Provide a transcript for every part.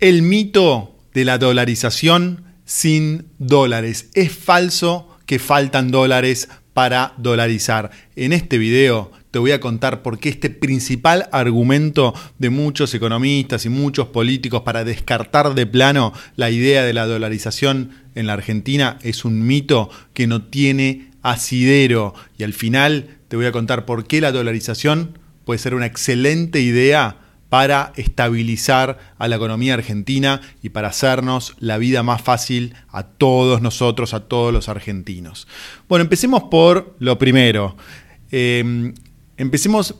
El mito de la dolarización sin dólares. Es falso que faltan dólares para dolarizar. En este video te voy a contar por qué este principal argumento de muchos economistas y muchos políticos para descartar de plano la idea de la dolarización en la Argentina es un mito que no tiene asidero. Y al final te voy a contar por qué la dolarización puede ser una excelente idea para estabilizar a la economía argentina y para hacernos la vida más fácil a todos nosotros, a todos los argentinos. Bueno, empecemos por lo primero. Em, empecemos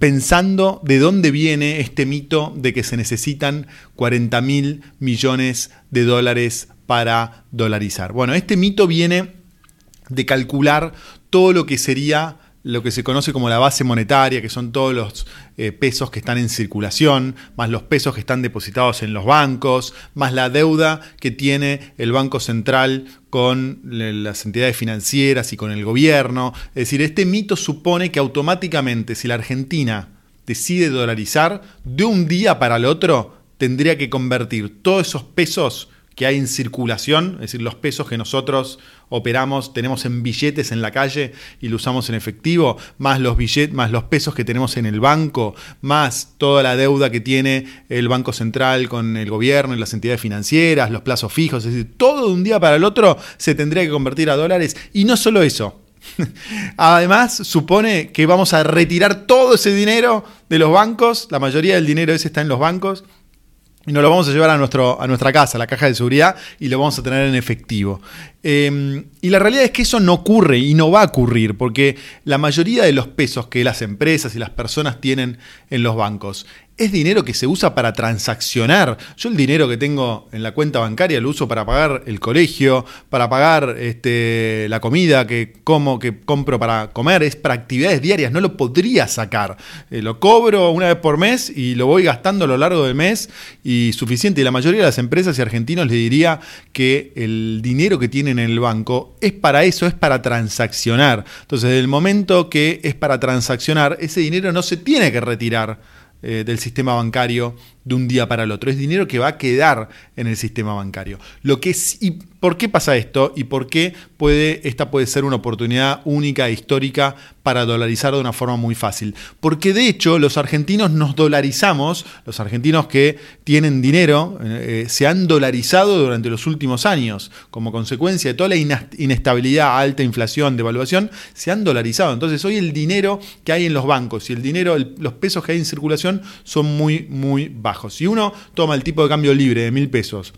pensando de dónde viene este mito de que se necesitan 40 mil millones de dólares para dolarizar. Bueno, este mito viene de calcular todo lo que sería lo que se conoce como la base monetaria, que son todos los eh, pesos que están en circulación, más los pesos que están depositados en los bancos, más la deuda que tiene el Banco Central con las entidades financieras y con el gobierno. Es decir, este mito supone que automáticamente si la Argentina decide dolarizar, de un día para el otro tendría que convertir todos esos pesos que hay en circulación, es decir, los pesos que nosotros operamos, tenemos en billetes en la calle y lo usamos en efectivo, más los billetes, más los pesos que tenemos en el banco, más toda la deuda que tiene el Banco Central con el gobierno y las entidades financieras, los plazos fijos, es decir, todo de un día para el otro se tendría que convertir a dólares y no solo eso. Además, supone que vamos a retirar todo ese dinero de los bancos, la mayoría del dinero ese está en los bancos, y nos lo vamos a llevar a, nuestro, a nuestra casa, a la caja de seguridad, y lo vamos a tener en efectivo. Em, y la realidad es que eso no ocurre y no va a ocurrir, porque la mayoría de los pesos que las empresas y las personas tienen en los bancos es dinero que se usa para transaccionar. Yo el dinero que tengo en la cuenta bancaria lo uso para pagar el colegio, para pagar este, la comida que como, que compro para comer, es para actividades diarias, no lo podría sacar. Eh, lo cobro una vez por mes y lo voy gastando a lo largo del mes y suficiente. Y la mayoría de las empresas y argentinos le diría que el dinero que tienen en el banco es para eso, es para transaccionar. Entonces, desde el momento que es para transaccionar, ese dinero no se tiene que retirar eh, del sistema bancario de un día para el otro. Es dinero que va a quedar en el sistema bancario. Lo que ¿Y por qué pasa esto? ¿Y por qué puede, esta puede ser una oportunidad única e histórica para dolarizar de una forma muy fácil? Porque de hecho los argentinos nos dolarizamos, los argentinos que tienen dinero, eh, se han dolarizado durante los últimos años. Como consecuencia de toda la inestabilidad, alta inflación, devaluación, se han dolarizado. Entonces hoy el dinero que hay en los bancos y el dinero, los pesos que hay en circulación son muy, muy bajos. Si uno toma el tipo de cambio libre de mil pesos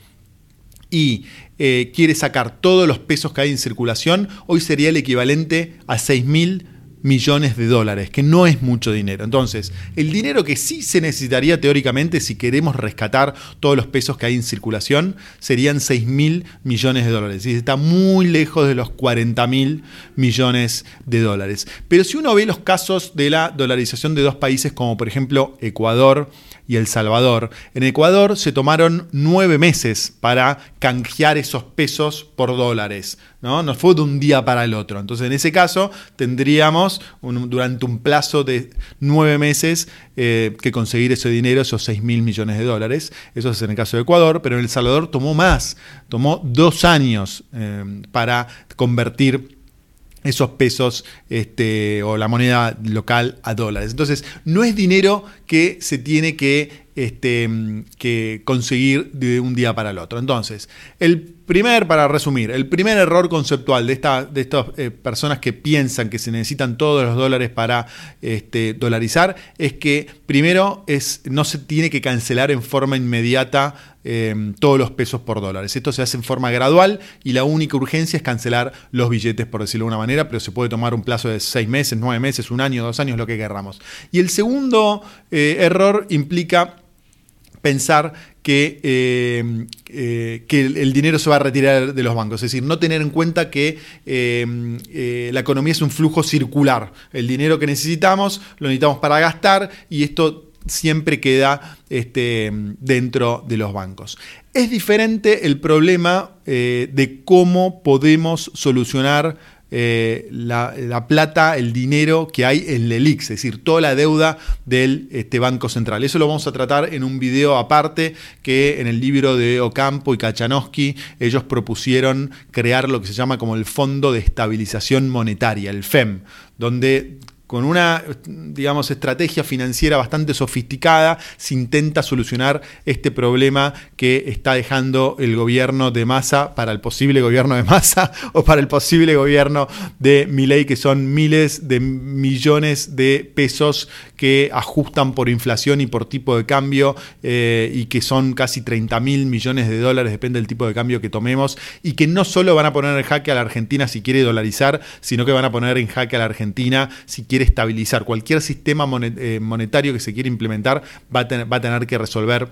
y eh, quiere sacar todos los pesos que hay en circulación, hoy sería el equivalente a 6 mil millones de dólares, que no es mucho dinero. Entonces, el dinero que sí se necesitaría teóricamente si queremos rescatar todos los pesos que hay en circulación serían 6 mil millones de dólares. Y está muy lejos de los 40 mil millones de dólares. Pero si uno ve los casos de la dolarización de dos países como por ejemplo Ecuador, y El Salvador. En Ecuador se tomaron nueve meses para canjear esos pesos por dólares. ¿no? no fue de un día para el otro. Entonces, en ese caso, tendríamos durante un plazo de nueve meses eh, que conseguir ese dinero, esos 6 mil millones de dólares. Eso es en el caso de Ecuador, pero en El Salvador tomó más, tomó dos años eh, para convertir esos pesos este, o la moneda local a dólares. Entonces, no es dinero que se tiene que, este, que conseguir de un día para el otro. Entonces, el Primer, para resumir, el primer error conceptual de, esta, de estas eh, personas que piensan que se necesitan todos los dólares para este, dolarizar es que primero es, no se tiene que cancelar en forma inmediata eh, todos los pesos por dólares. Esto se hace en forma gradual y la única urgencia es cancelar los billetes, por decirlo de una manera, pero se puede tomar un plazo de seis meses, nueve meses, un año, dos años, lo que querramos. Y el segundo eh, error implica pensar que, eh, eh, que, el dinero se va a retirar de los bancos. Es decir, no tener en cuenta que eh, la economía es un flujo circular. El dinero que necesitamos lo necesitamos para gastar y esto siempre queda este, dentro de los bancos. Es diferente el problema de cómo podemos solucionar eh, la, plata, el dinero que hay en LELIX, es decir, toda la deuda del este, Banco Central. Eso lo vamos a tratar en un video aparte que en el libro de Ocampo y Kachanowski ellos propusieron crear lo que se llama como el Fondo de Estabilización Monetaria, el FEM, donde con una, digamos, estrategia financiera bastante sofisticada, se intenta solucionar este problema que está dejando el gobierno de Massa para el posible gobierno de Massa o para el posible gobierno de Milei, que son miles de millones de pesos que ajustan por inflación y por tipo de cambio eh, y que son casi 30 mil millones de dólares, depende del tipo de cambio que tomemos, y que no solo van a poner en jaque a la Argentina si quiere dolarizar, sino que van a poner en jaque a la Argentina si quiere estabilizar. Cualquier sistema eh, monetario que se quiera implementar va a, tener, va a tener que resolver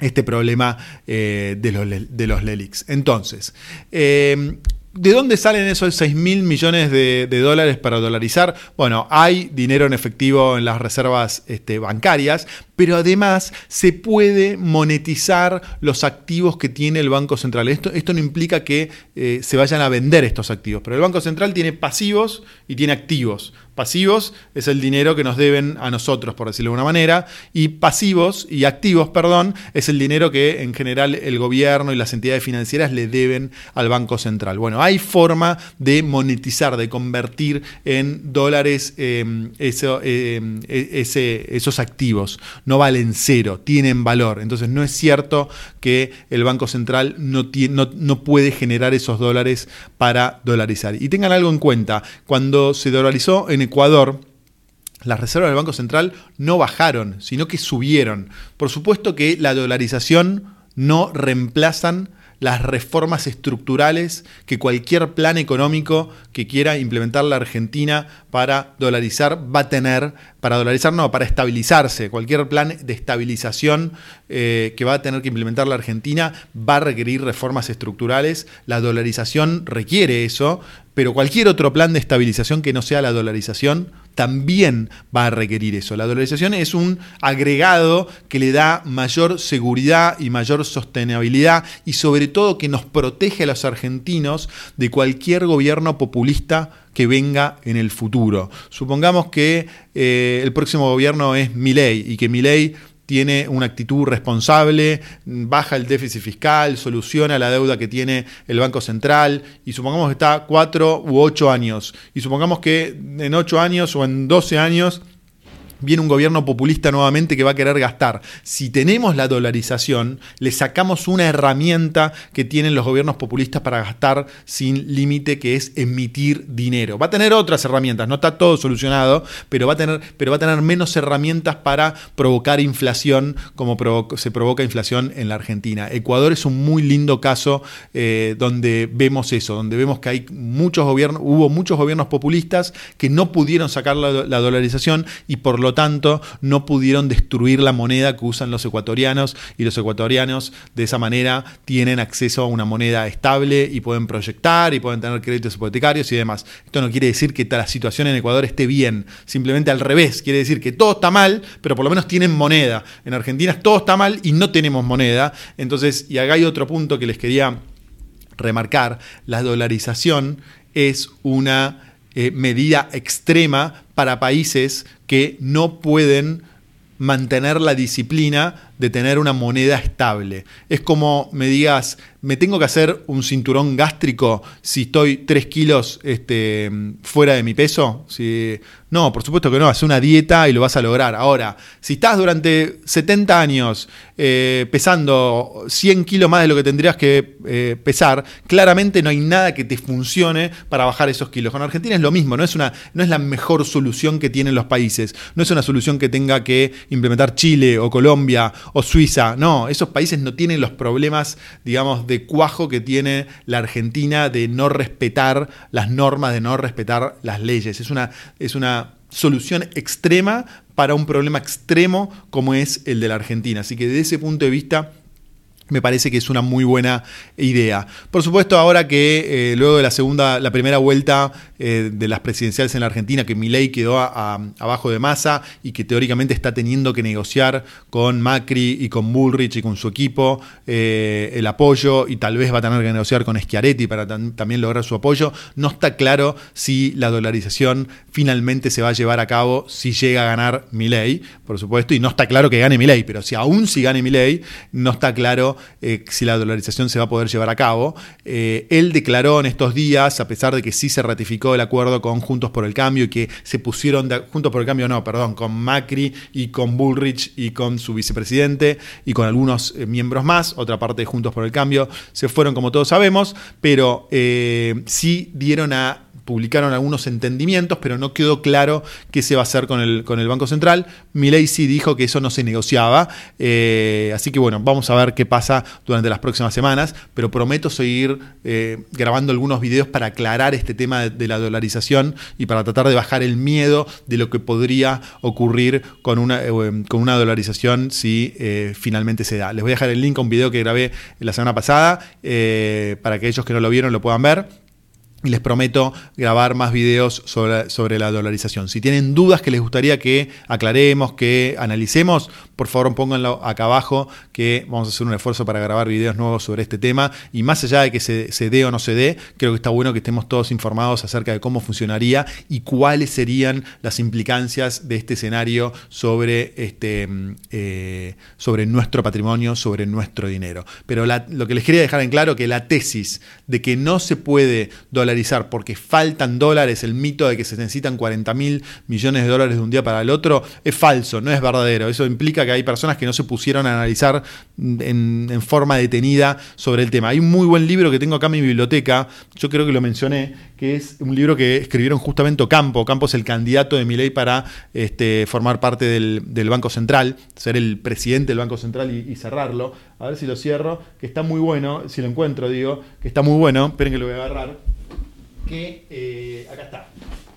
este problema eh, de, los, de los LELIX. Entonces, eh, ¿De dónde salen esos 6 mil millones de, dólares para dolarizar? Bueno, hay dinero en efectivo en las reservas este, bancarias, pero además se puede monetizar los activos que tiene el Banco Central. Esto, esto no implica que se vayan a vender estos activos, pero el Banco Central tiene pasivos y tiene activos. Pasivos es el dinero que nos deben a nosotros, por decirlo de una manera, y pasivos y activos, perdón, es el dinero que en general el gobierno y las entidades financieras le deben al Banco Central. Bueno, hay forma de monetizar, de convertir en dólares em, em, e, esos activos. No valen cero, tienen valor. Entonces no es cierto que el Banco Central no, no, no puede generar esos dólares para dolarizar. Y tengan algo en cuenta, cuando se dolarizó en Ecuador, las reservas del Banco Central no bajaron, sino que subieron. Por supuesto que la dolarización no reemplazan las reformas estructurales que cualquier plan económico que quiera implementar la Argentina para dolarizar va a tener, para dolarizar no, para estabilizarse. Cualquier plan de estabilización eh, que va a tener que implementar la Argentina va a requerir reformas estructurales. La dolarización requiere eso, pero cualquier otro plan de estabilización que no sea la dolarización también va a requerir eso. La dolarización es un agregado que le da mayor seguridad y mayor sostenibilidad y sobre todo que nos protege a los argentinos de cualquier gobierno populista que venga en el futuro. Supongamos que eh, el próximo gobierno es Milei y que Milei tiene una actitud responsable, baja el déficit fiscal, soluciona la deuda que tiene el Banco Central y supongamos que está cuatro u ocho años y supongamos que en ocho años o en doce años viene un gobierno populista nuevamente que va a querer gastar. Si tenemos la dolarización, le sacamos una herramienta que tienen los gobiernos populistas para gastar sin límite, que es emitir dinero. Va a tener otras herramientas, no está todo solucionado, pero va a tener, pero va a tener menos herramientas para provocar inflación como se provoca inflación en la Argentina. Ecuador es un muy lindo caso eh, donde vemos eso, donde vemos que hay muchos gobiernos, hubo muchos gobiernos populistas que no pudieron sacar la dolarización y por lo tanto no pudieron destruir la moneda que usan los ecuatorianos y los ecuatorianos de esa manera tienen acceso a una moneda estable y pueden proyectar y pueden tener créditos hipotecarios y demás. Esto no quiere decir que la situación en Ecuador esté bien, simplemente al revés, quiere decir que todo está mal, pero por lo menos tienen moneda. En Argentina todo está mal y no tenemos moneda. Entonces, y acá hay otro punto que les quería remarcar, la dolarización es una eh, medida extrema para países que no pueden mantener la disciplina de tener una moneda estable. Es como me digas, me tengo que hacer un cinturón gástrico si estoy 3 kilos este, fuera de mi peso. Si, no, por supuesto que no, haz una dieta y lo vas a lograr. Ahora, si estás durante 70 años eh, pesando 100 kilos más de lo que tendrías que eh, pesar, claramente no hay nada que te funcione para bajar esos kilos. Con Argentina es lo mismo, no es, una, no es la mejor solución que tienen los países, no es una solución que tenga que implementar Chile o Colombia o Suiza. No, esos países no tienen los problemas, digamos, de cuajo que tiene la Argentina de no respetar las normas, de no respetar las leyes. Es una, es una solución extrema para un problema extremo como es el de la Argentina. Así que desde ese punto de vista me parece que es una muy buena idea. Por supuesto, ahora que eh, luego de la segunda, la primera vuelta eh, de las presidenciales en la Argentina, que Milei quedó abajo de masa y que teóricamente está teniendo que negociar con Macri y con Bullrich y con su equipo eh, el apoyo y tal vez va a tener que negociar con Schiaretti para también lograr su apoyo, no está claro si la dolarización finalmente se va a llevar a cabo si llega a ganar Milei, por supuesto, y no está claro que gane Milei, pero si aún si gane Milei, no está claro eh, si la dolarización se va a poder llevar a cabo. Eh, él declaró en estos días, a pesar de que sí se ratificó el acuerdo con Juntos por el Cambio y que se pusieron, de, Juntos por el Cambio no, perdón, con Macri y con Bullrich y con su vicepresidente y con algunos eh, miembros más, otra parte de Juntos por el Cambio, se fueron como todos sabemos, pero sí dieron a publicaron algunos entendimientos, pero no quedó claro qué se va a hacer con el, con el Banco Central. Milei sí dijo que eso no se negociaba, eh, así que bueno, vamos a ver qué pasa durante las próximas semanas, pero prometo seguir eh, grabando algunos videos para aclarar este tema de, la dolarización y para tratar de bajar el miedo de lo que podría ocurrir con una, eh, con una dolarización si finalmente se da. Les voy a dejar el link a un video que grabé la semana pasada para que aquellos que no lo vieron lo puedan ver y les prometo grabar más videos sobre, sobre, la dolarización. Si tienen dudas que les gustaría que aclaremos, que analicemos, por favor pónganlo acá abajo, que vamos a hacer un esfuerzo para grabar videos nuevos sobre este tema. Y más allá de que se, dé o no se dé, creo que está bueno que estemos todos informados acerca de cómo funcionaría y cuáles serían las implicancias de este escenario sobre, este, eh, sobre nuestro patrimonio, sobre nuestro dinero. Pero lo que les quería dejar en claro que la tesis de que no se puede dolarizar porque faltan dólares, el mito de que se necesitan 40 mil millones de dólares de un día para el otro, es falso, no es verdadero. Eso implica que hay personas que no se pusieron a analizar en, forma detenida sobre el tema. Hay un muy buen libro que tengo acá en mi biblioteca, yo creo que lo mencioné, que es un libro que escribieron justamente Ocampo. Ocampo es el candidato de Milei para este, formar parte del, Banco Central, ser el presidente del Banco Central y cerrarlo. A ver si lo cierro, que está muy bueno, si lo encuentro, digo, que está muy bueno. Esperen que lo voy a agarrar que eh, acá está.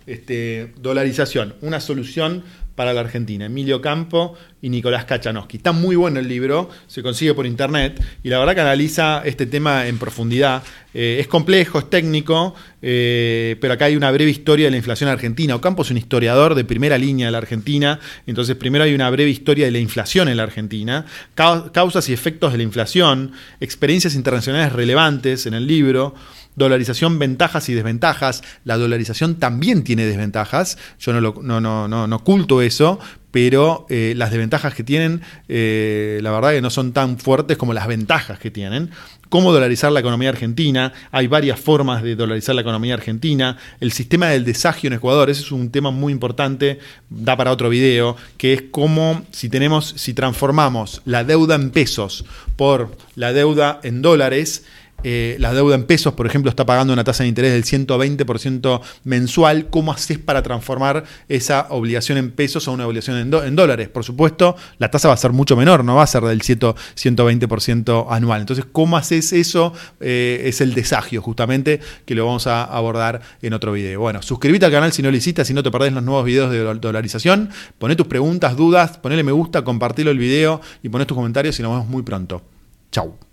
Este, dolarización, una solución para la Argentina. Emilio Campo y Nicolás Kachanowski. Está muy bueno el libro, se consigue por internet y la verdad que analiza este tema en profundidad. Eh, es complejo, es técnico, eh, pero acá hay una breve historia de la inflación argentina. Ocampo es un historiador de primera línea de la Argentina, entonces primero hay una breve historia de la inflación en la Argentina, causas y efectos de la inflación, experiencias internacionales relevantes en el libro dolarización, ventajas y desventajas. La dolarización también tiene desventajas, yo no, lo, oculto eso, pero eh, las desventajas que tienen, eh, la verdad que no son tan fuertes como las ventajas que tienen. ¿Cómo dolarizar la economía argentina? Hay varias formas de dolarizar la economía argentina. El sistema del desagio en Ecuador, ese es un tema muy importante, da para otro video, que es cómo si tenemos, si transformamos la deuda en pesos por la deuda en dólares, eh, la deuda en pesos, por ejemplo, está pagando una tasa de interés del 120% mensual, ¿cómo haces para transformar esa obligación en pesos a una obligación en, dólares? Por supuesto, la tasa va a ser mucho menor, no va a ser del 120% anual. Entonces, ¿cómo haces eso? Eh, es el desagio, justamente, que lo vamos a abordar en otro video. Bueno, suscríbete al canal si no lo hiciste, si no te perdés los nuevos videos de dolarización. Poné tus preguntas, dudas, ponele me gusta, compartilo el video y poné tus comentarios y nos vemos muy pronto. Chau.